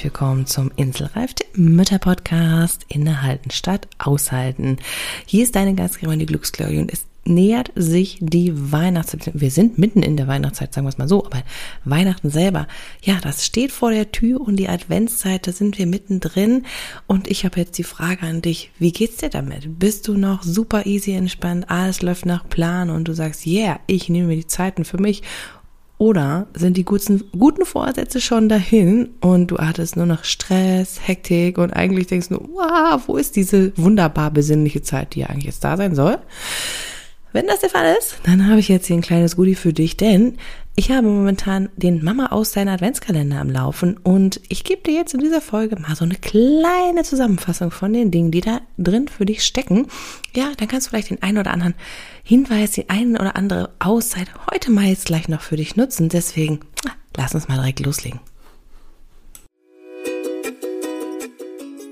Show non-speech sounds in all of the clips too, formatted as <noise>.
Herzlich willkommen zum Inselreif, dem Mütterpodcast Innehalten statt Aushalten. Hier ist deine Gastgeberin, die Glücksklaudie und es nähert sich die Weihnachtszeit. Wir sind mitten in der Weihnachtszeit, sagen wir es mal so, aber Weihnachten selber, ja, das steht vor der Tür und die Adventszeit, da sind wir mittendrin. Und ich habe jetzt die Frage an dich, wie geht's dir damit? Bist du noch super easy entspannt, alles läuft nach Plan und du sagst, yeah, ich nehme mir die Zeiten für mich oder sind die guten, guten Vorsätze schon dahin und du hattest nur noch Stress, Hektik und eigentlich denkst du, wow, wo ist diese wunderbar besinnliche Zeit, die ja eigentlich jetzt da sein soll? Wenn das der Fall ist, dann habe ich jetzt hier ein kleines Goodie für dich, denn ich habe momentan den Mama aus deiner Adventskalender am Laufen und ich gebe dir jetzt in dieser Folge mal so eine kleine Zusammenfassung von den Dingen, die da drin für dich stecken. Ja, dann kannst du vielleicht den einen oder anderen Hinweis, die einen oder andere Auszeit heute mal jetzt gleich noch für dich nutzen. Deswegen, lass uns mal direkt loslegen.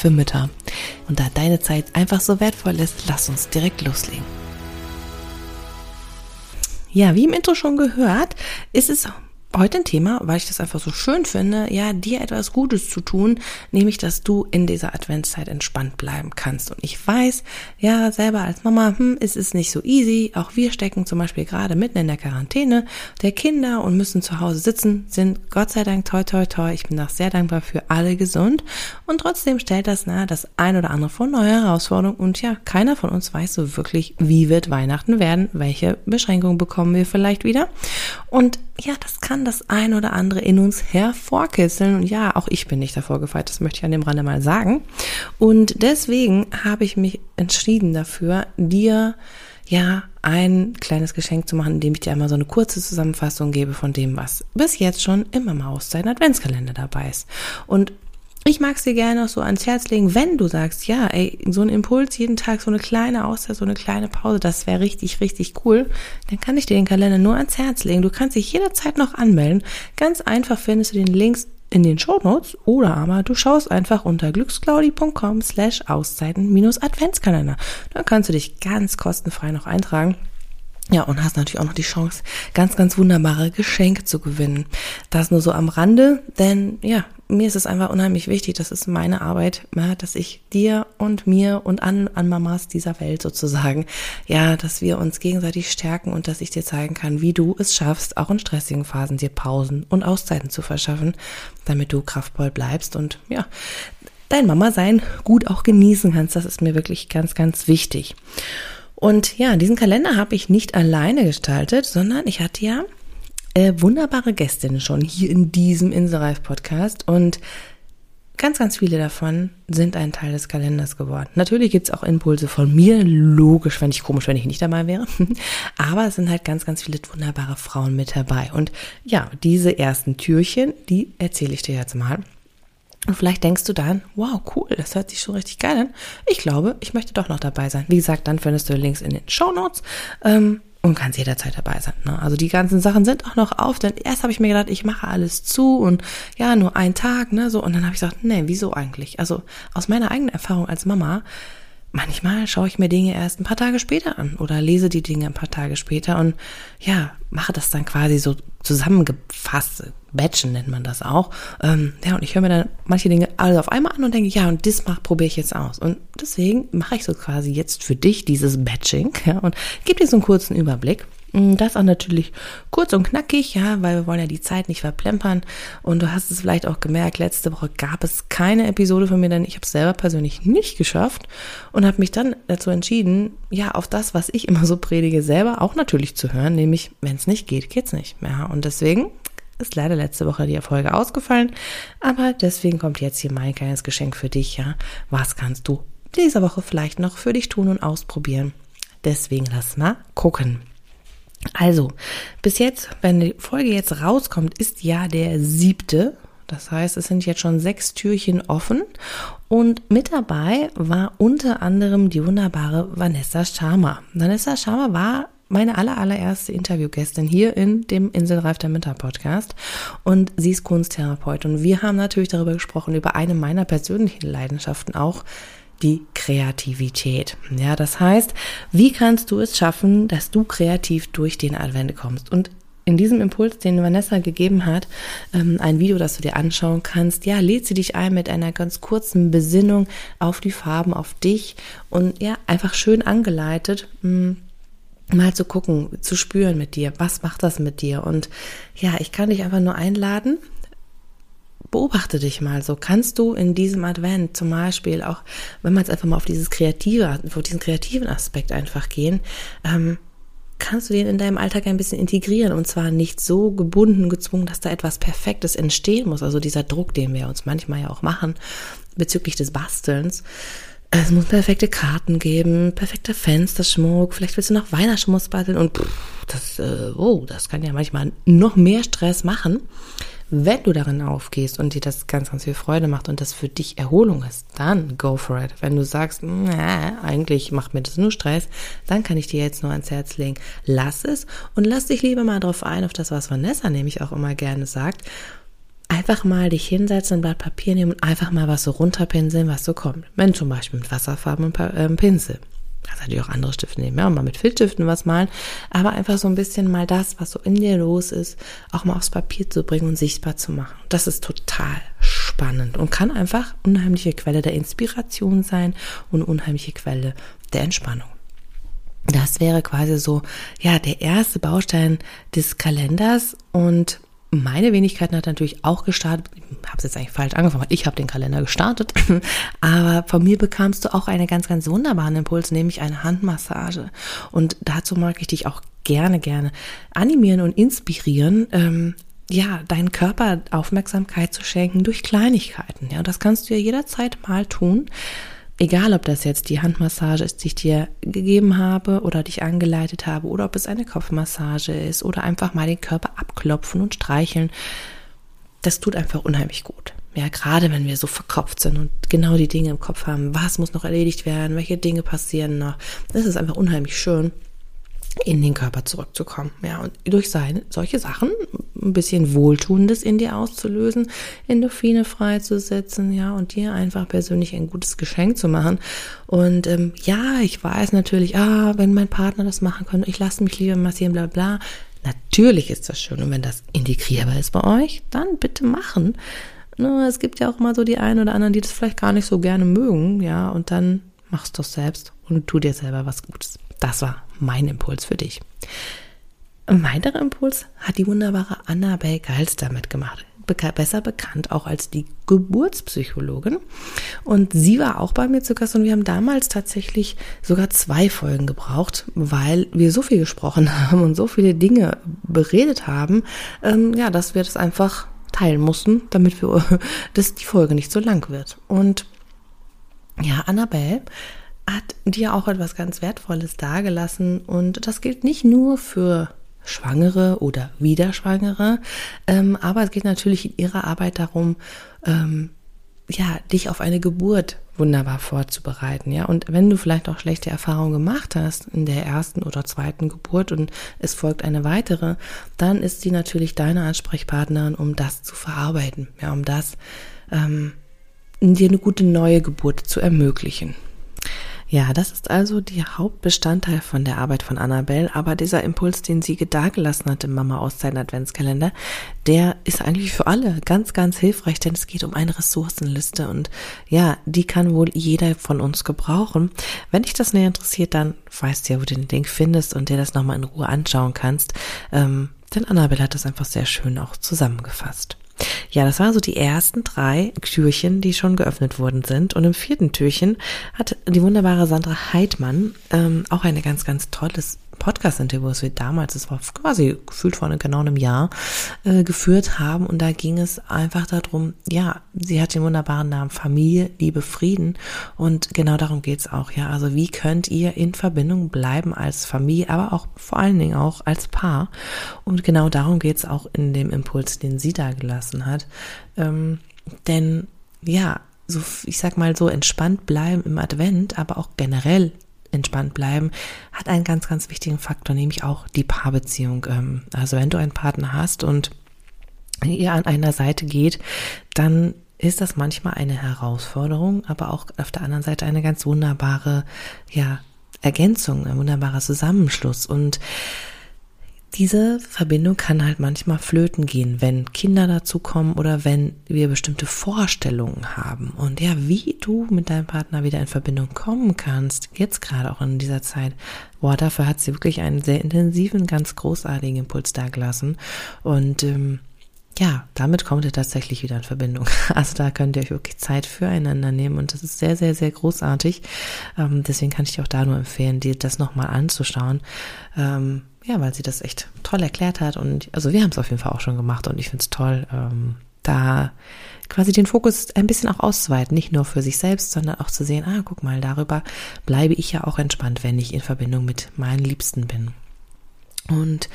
für Mütter. Und da deine Zeit einfach so wertvoll ist, lass uns direkt loslegen. Ja, wie im Intro schon gehört, ist es heute ein Thema, weil ich das einfach so schön finde, ja, dir etwas Gutes zu tun, nämlich, dass du in dieser Adventszeit entspannt bleiben kannst. Und ich weiß, ja, selber als Mama, hm, ist es nicht so easy. Auch wir stecken zum Beispiel gerade mitten in der Quarantäne der Kinder und müssen zu Hause sitzen, sind Gott sei Dank toi toi toi. Ich bin auch sehr dankbar für alle gesund. Und trotzdem stellt das nahe das ein oder andere vor neue Herausforderungen. Und ja, keiner von uns weiß so wirklich, wie wird Weihnachten werden, welche Beschränkungen bekommen wir vielleicht wieder. Und ja, das kann das ein oder andere in uns hervorkitzeln. Und ja, auch ich bin nicht davor gefeit, das möchte ich an dem Rande mal sagen. Und deswegen habe ich mich entschieden dafür, dir ja ein kleines Geschenk zu machen, indem ich dir einmal so eine kurze Zusammenfassung gebe von dem, was bis jetzt schon immer mal aus deinem Adventskalender dabei ist. Und ich mag es dir gerne noch so ans Herz legen, wenn du sagst, ja, ey, so ein Impuls jeden Tag, so eine kleine Auszeit, so eine kleine Pause, das wäre richtig, richtig cool, dann kann ich dir den Kalender nur ans Herz legen. Du kannst dich jederzeit noch anmelden. Ganz einfach findest du den Links in den Show Notes oder aber du schaust einfach unter glücksclaudi.com slash Auszeiten minus Adventskalender. Dann kannst du dich ganz kostenfrei noch eintragen. Ja, und hast natürlich auch noch die Chance, ganz, ganz wunderbare Geschenke zu gewinnen. Das nur so am Rande, denn ja, mir ist es einfach unheimlich wichtig, das ist meine Arbeit, ja, dass ich dir und mir und an, an Mamas dieser Welt sozusagen, ja, dass wir uns gegenseitig stärken und dass ich dir zeigen kann, wie du es schaffst, auch in stressigen Phasen dir Pausen und Auszeiten zu verschaffen, damit du kraftvoll bleibst und ja, dein Mama sein gut auch genießen kannst. Das ist mir wirklich ganz, ganz wichtig. Und ja, diesen Kalender habe ich nicht alleine gestaltet, sondern ich hatte ja äh, wunderbare Gästinnen schon hier in diesem Inselreif-Podcast und ganz, ganz viele davon sind ein Teil des Kalenders geworden. Natürlich gibt's auch Impulse von mir, logisch, fände ich komisch, wenn ich nicht dabei wäre, <laughs> aber es sind halt ganz, ganz viele wunderbare Frauen mit dabei. Und ja, diese ersten Türchen, die erzähle ich dir jetzt mal. Und vielleicht denkst du dann, wow, cool, das hört sich schon richtig geil an. Ich glaube, ich möchte doch noch dabei sein. Wie gesagt, dann findest du Links in den Show Notes. Ähm, und kannst jederzeit dabei sein. Ne? Also die ganzen Sachen sind auch noch auf, denn erst habe ich mir gedacht, ich mache alles zu und ja, nur einen Tag, ne, so und dann habe ich gesagt, nee, wieso eigentlich? Also aus meiner eigenen Erfahrung als Mama manchmal schaue ich mir Dinge erst ein paar Tage später an oder lese die Dinge ein paar Tage später und ja, mache das dann quasi so zusammengefasst. Batchen nennt man das auch. Ähm, ja, und ich höre mir dann manche Dinge alles auf einmal an und denke, ja, und das probiere ich jetzt aus. Und deswegen mache ich so quasi jetzt für dich dieses Batching <laughs> ja, und gebe dir so einen kurzen Überblick. Mm, das auch natürlich kurz und knackig, ja, weil wir wollen ja die Zeit nicht verplempern. Und du hast es vielleicht auch gemerkt, letzte Woche gab es keine Episode von mir, denn ich habe es selber persönlich nicht geschafft und habe mich dann dazu entschieden, ja, auf das, was ich immer so predige, selber auch natürlich zu hören, nämlich, wenn es nicht geht, geht's nicht. Ja, und deswegen ist leider letzte Woche die Erfolge ausgefallen, aber deswegen kommt jetzt hier mein kleines Geschenk für dich, ja. Was kannst du diese Woche vielleicht noch für dich tun und ausprobieren? Deswegen lass mal gucken. Also, bis jetzt, wenn die Folge jetzt rauskommt, ist ja der siebte Das heißt, es sind jetzt schon sechs Türchen offen und mit dabei war unter anderem die wunderbare Vanessa Sharma. Vanessa Sharma war meine aller, allererste Interviewgästin hier in dem Inselreif der Winter Podcast und sie ist Kunsttherapeutin und wir haben natürlich darüber gesprochen, über eine meiner persönlichen Leidenschaften auch, die Kreativität. Ja, das heißt, wie kannst du es schaffen, dass du kreativ durch den Advent kommst? Und in diesem Impuls, den Vanessa gegeben hat, ähm, ein Video, das du dir anschauen kannst, ja, lädt sie dich ein mit einer ganz kurzen Besinnung auf die Farben, auf dich und ja, einfach schön angeleitet, hm, mal zu gucken, zu spüren mit dir, was macht das mit dir? Und ja, ich kann dich einfach nur einladen, beobachte dich mal so. Kannst du in diesem Advent zum Beispiel auch, wenn man jetzt einfach mal auf dieses kreative, auf diesen kreativen Aspekt einfach gehen, ähm, kannst du den in deinem Alltag ein bisschen integrieren und zwar nicht so gebunden, gezwungen, dass da etwas Perfektes entstehen muss. Also dieser Druck, den wir uns manchmal ja auch machen bezüglich des Bastelns. Es muss perfekte Karten geben, perfekter Fensterschmuck, vielleicht willst du noch Weihnachtsschmuck basteln und pff, das, äh, oh, das kann ja manchmal noch mehr Stress machen. Wenn du darin aufgehst und dir das ganz, ganz viel Freude macht und das für dich Erholung ist, dann go for it. Wenn du sagst, eigentlich macht mir das nur Stress, dann kann ich dir jetzt nur ans Herz legen, lass es und lass dich lieber mal drauf ein, auf das, was Vanessa nämlich auch immer gerne sagt. Einfach mal dich hinsetzen, ein Blatt Papier nehmen und einfach mal was so runterpinseln, was so kommt. Wenn zum Beispiel mit Wasserfarben und ähm, Pinsel. Kannst natürlich auch andere Stifte nehmen, ja, und mal mit Filzstiften was malen, aber einfach so ein bisschen mal das, was so in dir los ist, auch mal aufs Papier zu bringen und sichtbar zu machen. Das ist total spannend und kann einfach unheimliche Quelle der Inspiration sein und unheimliche Quelle der Entspannung. Das wäre quasi so, ja, der erste Baustein des Kalenders und meine Wenigkeit hat natürlich auch gestartet. Habe es jetzt eigentlich falsch angefangen. Ich habe den Kalender gestartet. <laughs> Aber von mir bekamst du auch einen ganz, ganz wunderbaren Impuls, nämlich eine Handmassage. Und dazu mag ich dich auch gerne, gerne animieren und inspirieren. Ähm, ja, deinen Körper Aufmerksamkeit zu schenken durch Kleinigkeiten. Ja, das kannst du ja jederzeit mal tun. Egal, ob das jetzt die Handmassage ist, die ich dir gegeben habe oder dich angeleitet habe, oder ob es eine Kopfmassage ist oder einfach mal den Körper abklopfen und streicheln, das tut einfach unheimlich gut. Ja, gerade wenn wir so verkopft sind und genau die Dinge im Kopf haben, was muss noch erledigt werden, welche Dinge passieren noch, das ist einfach unheimlich schön in den Körper zurückzukommen. Ja, und durch seine, solche Sachen ein bisschen Wohltuendes in dir auszulösen, Endorphine freizusetzen, ja, und dir einfach persönlich ein gutes Geschenk zu machen. Und ähm, ja, ich weiß natürlich, ah, wenn mein Partner das machen könnte, ich lasse mich lieber massieren, bla bla. Natürlich ist das schön. Und wenn das integrierbar ist bei euch, dann bitte machen. Nur es gibt ja auch mal so die einen oder anderen, die das vielleicht gar nicht so gerne mögen, ja, und dann machst du es selbst und tu dir selber was Gutes. Das war mein Impuls für dich. Ein weiterer Impuls hat die wunderbare Annabelle Geilster mitgemacht. Besser bekannt auch als die Geburtspsychologin. Und sie war auch bei mir zu Gast und wir haben damals tatsächlich sogar zwei Folgen gebraucht, weil wir so viel gesprochen <laughs> haben und so viele Dinge beredet haben, ähm, ja, dass wir das einfach teilen mussten, damit wir, <laughs> dass die Folge nicht so lang wird. Und ja, Annabelle hat dir auch etwas ganz Wertvolles dargelassen und das gilt nicht nur für Schwangere oder Wiederschwangere, ähm, aber es geht natürlich in ihrer Arbeit darum, ähm, ja, dich auf eine Geburt wunderbar vorzubereiten, ja. Und wenn du vielleicht auch schlechte Erfahrungen gemacht hast in der ersten oder zweiten Geburt und es folgt eine weitere, dann ist sie natürlich deine Ansprechpartnerin, um das zu verarbeiten, ja, um das ähm, dir eine gute neue Geburt zu ermöglichen. Ja, das ist also die Hauptbestandteil von der Arbeit von Annabelle, aber dieser Impuls, den sie dagelassen hat im Mama Auszeit Adventskalender, der ist eigentlich für alle ganz, ganz hilfreich, denn es geht um eine Ressourcenliste und ja, die kann wohl jeder von uns gebrauchen. Wenn dich das näher interessiert, dann weißt du ja, wo du den Link findest und dir das nochmal in Ruhe anschauen kannst, ähm, denn Annabelle hat das einfach sehr schön auch zusammengefasst. Ja, das waren so die ersten drei Türchen, die schon geöffnet worden sind. Und im vierten Türchen hat die wunderbare Sandra Heidmann ähm, auch eine ganz, ganz tolles Podcast-Interview, was wir damals, das war quasi gefühlt vor genau einem Jahr, äh, geführt haben. Und da ging es einfach darum, ja, sie hat den wunderbaren Namen Familie, Liebe, Frieden. Und genau darum geht's auch, ja. Also wie könnt ihr in Verbindung bleiben als Familie, aber auch vor allen Dingen auch als Paar. Und genau darum geht's auch in dem Impuls, den sie da gelassen hat. Hat. Ähm, denn ja, so, ich sag mal so, entspannt bleiben im Advent, aber auch generell entspannt bleiben, hat einen ganz, ganz wichtigen Faktor, nämlich auch die Paarbeziehung. Ähm, also wenn du einen Partner hast und ihr an einer Seite geht, dann ist das manchmal eine Herausforderung, aber auch auf der anderen Seite eine ganz wunderbare, ja, Ergänzung, ein wunderbarer Zusammenschluss und diese Verbindung kann halt manchmal flöten gehen, wenn Kinder dazukommen oder wenn wir bestimmte Vorstellungen haben. Und ja, wie du mit deinem Partner wieder in Verbindung kommen kannst, jetzt gerade auch in dieser Zeit, boah, dafür hat sie wirklich einen sehr intensiven, ganz großartigen Impuls dagelassen. Und ähm, ja, damit kommt ihr tatsächlich wieder in Verbindung. <laughs> Also da könnt ihr euch wirklich Zeit füreinander nehmen und das ist sehr, sehr, sehr großartig. Ähm, deswegen kann ich dir auch da nur empfehlen, dir das nochmal anzuschauen. Ähm, ja, weil sie das echt toll erklärt hat und also wir haben es auf jeden Fall auch schon gemacht und ich finde es toll, ähm, da quasi den Fokus ein bisschen auch auszuweiten, nicht nur für sich selbst, sondern auch zu sehen, ah, guck mal, darüber bleibe ich ja auch entspannt, wenn ich in Verbindung mit meinen Liebsten bin. Und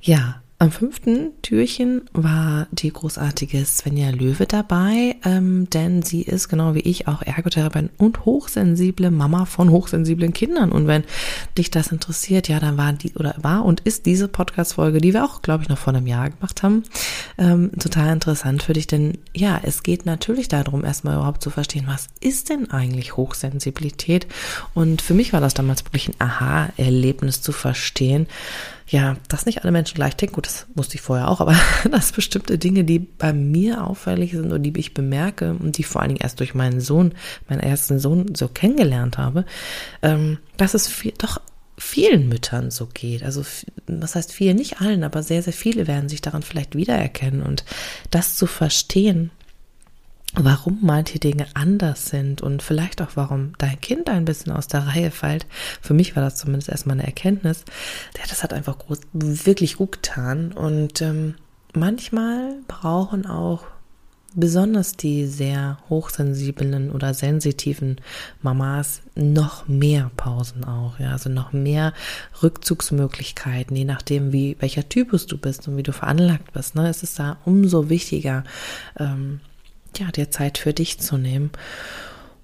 ja, am fünften Türchen war die großartige Svenja Löwe dabei, ähm, denn sie ist genau wie ich auch Ergotherapeutin und hochsensible Mama von hochsensiblen Kindern. Und wenn dich das interessiert, ja, dann war die oder war und ist diese Podcast-Folge, die wir auch, glaube ich, noch vor einem Jahr gemacht haben, ähm, total interessant für dich. Denn ja, es geht natürlich darum, erstmal überhaupt zu verstehen, was ist denn eigentlich Hochsensibilität? Und für mich war das damals wirklich ein Aha-Erlebnis zu verstehen ja, dass nicht alle Menschen gleich denken, gut, das wusste ich vorher auch, aber <laughs> dass bestimmte Dinge, die bei mir auffällig sind und die ich bemerke und die vor allen Dingen erst durch meinen Sohn, meinen ersten Sohn so kennengelernt habe, ähm, dass es viel, doch vielen Müttern so geht. Also, was heißt viel? Nicht allen, aber sehr, sehr viele werden sich daran vielleicht wiedererkennen und das zu verstehen, warum manche Dinge anders sind und vielleicht auch warum dein Kind ein bisschen aus der Reihe fällt. Für mich war das zumindest erstmal eine Erkenntnis. Ja, das hat einfach groß, wirklich gut getan und ähm, manchmal brauchen auch besonders die sehr hochsensiblen oder sensitiven Mamas noch mehr Pausen auch, ja, also noch mehr Rückzugsmöglichkeiten, je nachdem, wie welcher Typus du bist und wie du veranlagt bist. Ne, es ist da umso wichtiger, ähm, ja, dir Zeit für dich zu nehmen.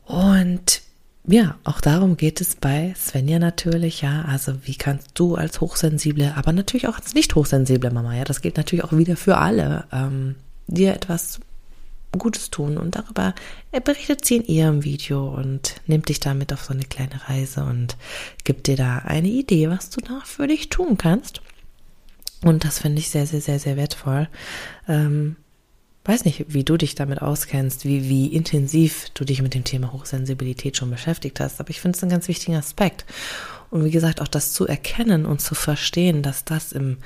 Und ja, auch darum geht es bei Svenja natürlich, ja. Also wie kannst du als hochsensible, aber natürlich auch als nicht hochsensible Mama, ja, das gilt natürlich auch wieder für alle, ähm, dir etwas Gutes tun. Und darüber berichtet sie in ihrem Video und nimmt dich damit auf so eine kleine Reise und gibt dir da eine Idee, was du da für dich tun kannst. Und das finde ich sehr, sehr, sehr, sehr wertvoll. Ähm, weiß nicht, wie du dich damit auskennst, wie, wie intensiv du dich mit dem Thema Hochsensibilität schon beschäftigt hast, aber ich finde es einen ganz wichtigen Aspekt. Und wie gesagt, auch das zu erkennen und zu verstehen, dass das im,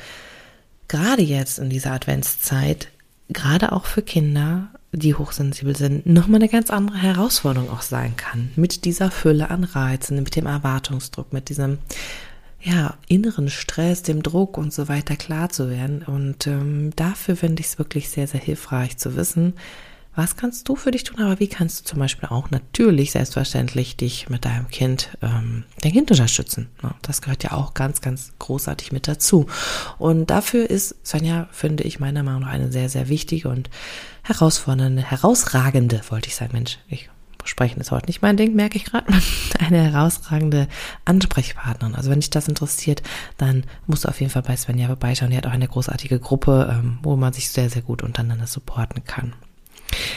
gerade jetzt in dieser Adventszeit, gerade auch für Kinder, die hochsensibel sind, nochmal eine ganz andere Herausforderung auch sein kann. Mit dieser Fülle an Reizen, mit dem Erwartungsdruck, mit diesem ja, inneren Stress, dem Druck und so weiter klar zu werden. Und ähm, dafür finde ich es wirklich sehr, sehr hilfreich zu wissen, was kannst du für dich tun, aber wie kannst du zum Beispiel auch natürlich selbstverständlich dich mit deinem Kind, ähm, dein Kind unterstützen. Ne? Das gehört ja auch ganz, ganz großartig mit dazu. Und dafür ist Sonja, finde ich, meiner Meinung nach eine sehr, sehr wichtige und herausfordernde, herausragende, wollte ich sagen, Mensch, ich Sprechen ist heute nicht mein Ding, merke ich gerade. <laughs> Eine herausragende Ansprechpartnerin. Also wenn dich das interessiert, dann musst du auf jeden Fall bei Svenja vorbeischauen. Die hat auch eine großartige Gruppe, ähm, wo man sich sehr, sehr gut untereinander supporten kann.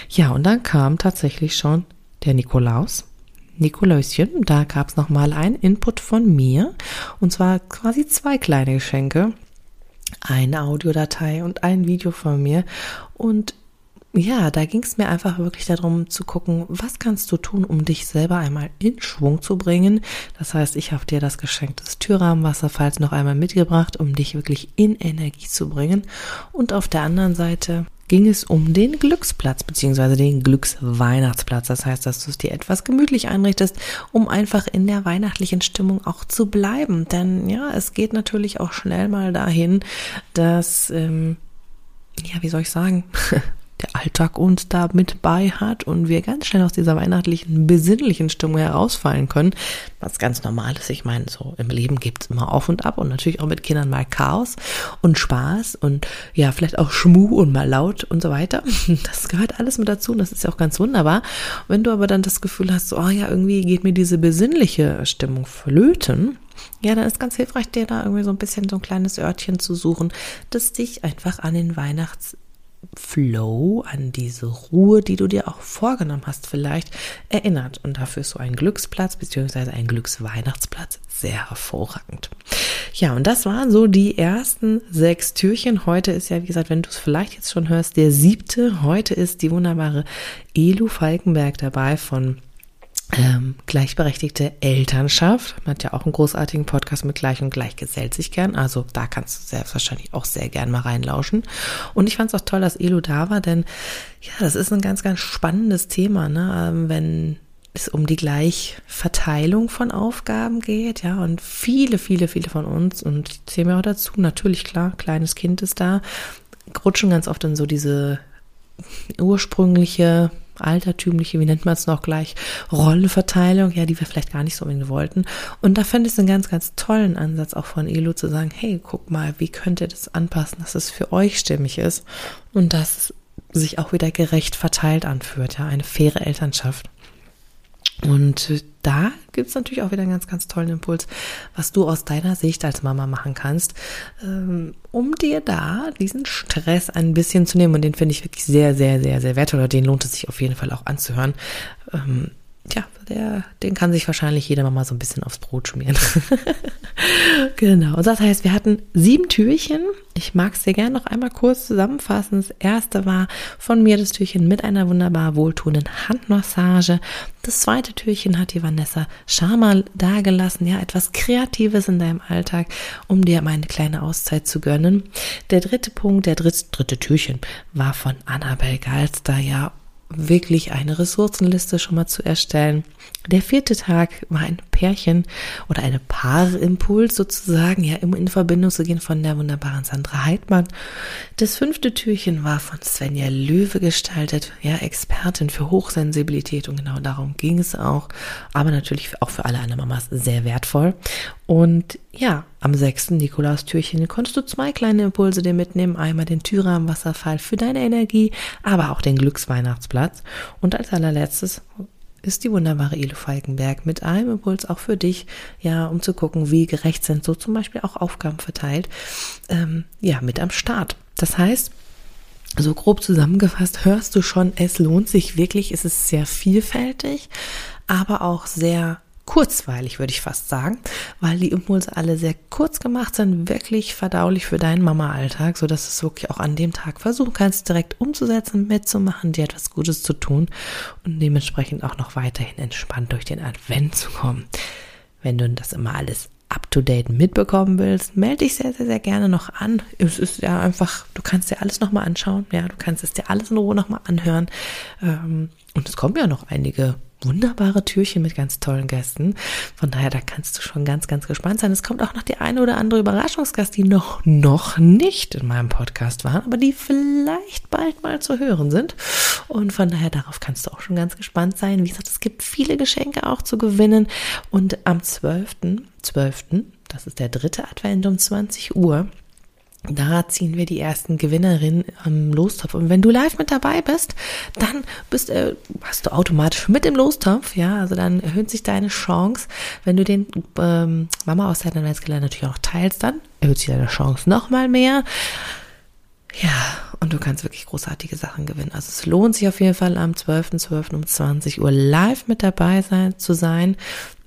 Ja, und dann kam tatsächlich schon der Nikolaus. Nikoläuschen, da gab es nochmal einen Input von mir. Und zwar quasi zwei kleine Geschenke. Eine Audiodatei und ein Video von mir. Und ja, da ging es mir einfach wirklich darum zu gucken, was kannst du tun, um dich selber einmal in Schwung zu bringen. Das heißt, ich habe dir das Geschenk des Türrahmenwasserfalls noch einmal mitgebracht, um dich wirklich in Energie zu bringen. Und auf der anderen Seite ging es um den Glücksplatz beziehungsweise den Glücksweihnachtsplatz. Das heißt, dass du es dir etwas gemütlich einrichtest, um einfach in der weihnachtlichen Stimmung auch zu bleiben. Denn ja, es geht natürlich auch schnell mal dahin, dass, ähm, ja, wie soll ich sagen, <laughs> der Alltag uns da mit bei hat und wir ganz schnell aus dieser weihnachtlichen, besinnlichen Stimmung herausfallen können, was ganz normal ist. Ich meine, so im Leben gibt's immer auf und ab und natürlich auch mit Kindern mal Chaos und Spaß und ja, vielleicht auch Schmu und mal laut und so weiter. <laughs> Das gehört alles mit dazu und das ist ja auch ganz wunderbar. Wenn du aber dann das Gefühl hast, so, oh ja, irgendwie geht mir diese besinnliche Stimmung flöten, ja, dann ist ganz hilfreich, dir da irgendwie so ein bisschen so ein kleines Örtchen zu suchen, das dich einfach an den Weihnachtsflow, an diese Ruhe, die du dir auch vorgenommen hast, vielleicht erinnert. Und dafür ist so ein Glücksplatz beziehungsweise ein Glücksweihnachtsplatz sehr hervorragend. Ja, und das waren so die ersten sechs Türchen. Heute ist ja, wie gesagt, wenn du es vielleicht jetzt schon hörst, der siebte. Heute ist die wunderbare Elu Falkenberg dabei von ähm, gleichberechtigte Elternschaft. Man hat ja auch einen großartigen Podcast mit Gleich und Gleich gesellt sich gern. Also da kannst du selbstverständlich auch sehr gern mal reinlauschen. Und ich fand es auch toll, dass Elo da war, denn ja, das ist ein ganz, ganz spannendes Thema, ne? Ähm, wenn es um die Gleichverteilung von Aufgaben geht, ja, und viele, viele, viele von uns, und ich zähle mir auch dazu, natürlich klar, kleines Kind ist da, rutschen ganz oft in so diese ursprüngliche altertümliche, wie nennt man es noch gleich, Rollenverteilung, ja, die wir vielleicht gar nicht so unbedingt wollten. Und da fände ich es einen ganz, ganz tollen Ansatz auch von Elo zu sagen, hey, guck mal, wie könnt ihr das anpassen, dass es für euch stimmig ist und dass sich auch wieder gerecht verteilt anführt, ja, eine faire Elternschaft. Und da gibt es natürlich auch wieder einen ganz, ganz tollen Impuls, was du aus deiner Sicht als Mama machen kannst, ähm, um dir da diesen Stress ein bisschen zu nehmen. Und den finde ich wirklich sehr, sehr, sehr, sehr wertvoll. Oder den lohnt es sich auf jeden Fall auch anzuhören. Ja, der, den kann sich wahrscheinlich jeder mal so ein bisschen aufs Brot schmieren. <laughs> genau. Und das heißt, wir hatten sieben Türchen. Ich mag es dir gerne noch einmal kurz zusammenfassen. Das erste war von mir das Türchen mit einer wunderbar wohltuenden Handmassage. Das zweite Türchen hat die Vanessa Schamal dagelassen. Ja, etwas Kreatives in deinem Alltag, um dir mal eine kleine Auszeit zu gönnen. Der dritte Punkt, der dritte, dritte Türchen war von Annabel Galster. Ja, wirklich eine Ressourcenliste schon mal zu erstellen. Der vierte Tag war ein Pärchen oder eine Paarimpuls sozusagen, ja, immer in Verbindung zu gehen von der wunderbaren Sandra Heidmann. Das fünfte Türchen war von Svenja Löwe gestaltet, ja, Expertin für Hochsensibilität und genau darum ging es auch, aber natürlich auch für alle anderen Mamas sehr wertvoll. Und ja, am sechsten Nikolaustürchen konntest du zwei kleine Impulse dir mitnehmen. Einmal den Tyram Wasserfall für deine Energie, aber auch den Glücksweihnachtsplatz. Und als allerletztes ist die wunderbare Elo Falkenberg mit einem Impuls auch für dich, ja, um zu gucken, wie gerecht sind so zum Beispiel auch Aufgaben verteilt, ähm, ja, mit am Start. Das heißt, so grob zusammengefasst hörst du schon, es lohnt sich wirklich, es ist sehr vielfältig, aber auch sehr kurzweilig, würde ich fast sagen, weil die Impulse alle sehr kurz gemacht sind, wirklich verdaulich für deinen Mama-Alltag, so dass du es wirklich auch an dem Tag versuchen kannst, direkt umzusetzen, mitzumachen, dir etwas Gutes zu tun und dementsprechend auch noch weiterhin entspannt durch den Advent zu kommen. Wenn du das immer alles up-to-date mitbekommen willst, melde dich sehr, sehr, sehr gerne noch an. Es ist ja einfach, du kannst dir alles nochmal anschauen, ja, du kannst es dir alles in Ruhe nochmal anhören. Ähm, und es kommen ja noch einige wunderbare Türchen mit ganz tollen Gästen. Von daher, da kannst du schon ganz, ganz gespannt sein. Es kommt auch noch die eine oder andere Überraschungsgast, die noch, noch nicht in meinem Podcast waren, aber die vielleicht bald mal zu hören sind. Und von daher, darauf kannst du auch schon ganz gespannt sein. Wie gesagt, es gibt viele Geschenke auch zu gewinnen. Und am 12., 12., das ist der dritte Advent um 20 Uhr, da ziehen wir die ersten Gewinnerinnen am Lostopf. Und wenn du live mit dabei bist, dann bist, äh, hast du automatisch mit im Lostopf. Ja, also dann erhöht sich deine Chance. Wenn du den ähm, Mama aus Adventskalender natürlich auch teilst, dann erhöht sich deine Chance nochmal mehr. Ja, und du kannst wirklich großartige Sachen gewinnen. Also es lohnt sich auf jeden Fall am 12.12. .12. um 20 Uhr live mit dabei sein, zu sein.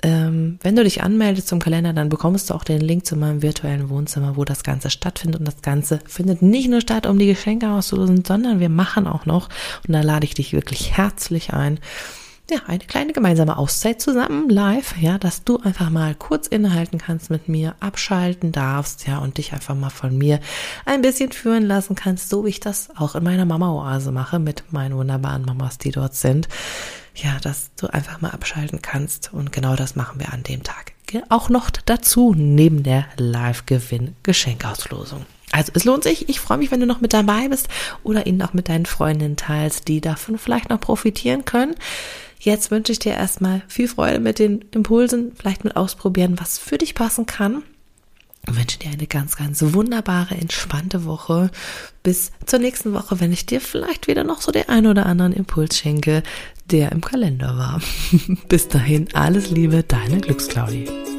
Ähm, wenn du dich anmeldest zum Kalender, dann bekommst du auch den Link zu meinem virtuellen Wohnzimmer, wo das Ganze stattfindet. Und das Ganze findet nicht nur statt, um die Geschenke auszulösen, sondern wir machen auch noch, und da lade ich dich wirklich herzlich ein, ja, eine kleine gemeinsame Auszeit zusammen live, ja, dass du einfach mal kurz innehalten kannst mit mir, abschalten darfst, ja, und dich einfach mal von mir ein bisschen führen lassen kannst, so wie ich das auch in meiner Mama-Oase mache mit meinen wunderbaren Mamas, die dort sind. Ja, dass du einfach mal abschalten kannst und genau das machen wir an dem Tag. Auch noch dazu neben der Live-Gewinn-Geschenkauslosung. Also es lohnt sich. Ich freue mich, wenn du noch mit dabei bist oder ihn auch mit deinen Freundinnen teilst, die davon vielleicht noch profitieren können. Jetzt wünsche ich dir erstmal viel Freude mit den Impulsen, vielleicht mit ausprobieren, was für dich passen kann. Ich wünsche dir eine ganz, ganz wunderbare, entspannte Woche. Bis zur nächsten Woche, wenn ich dir vielleicht wieder noch so den ein oder anderen Impuls schenke, der im Kalender war. <laughs> Bis dahin, alles Liebe, deine Glücksclaudie.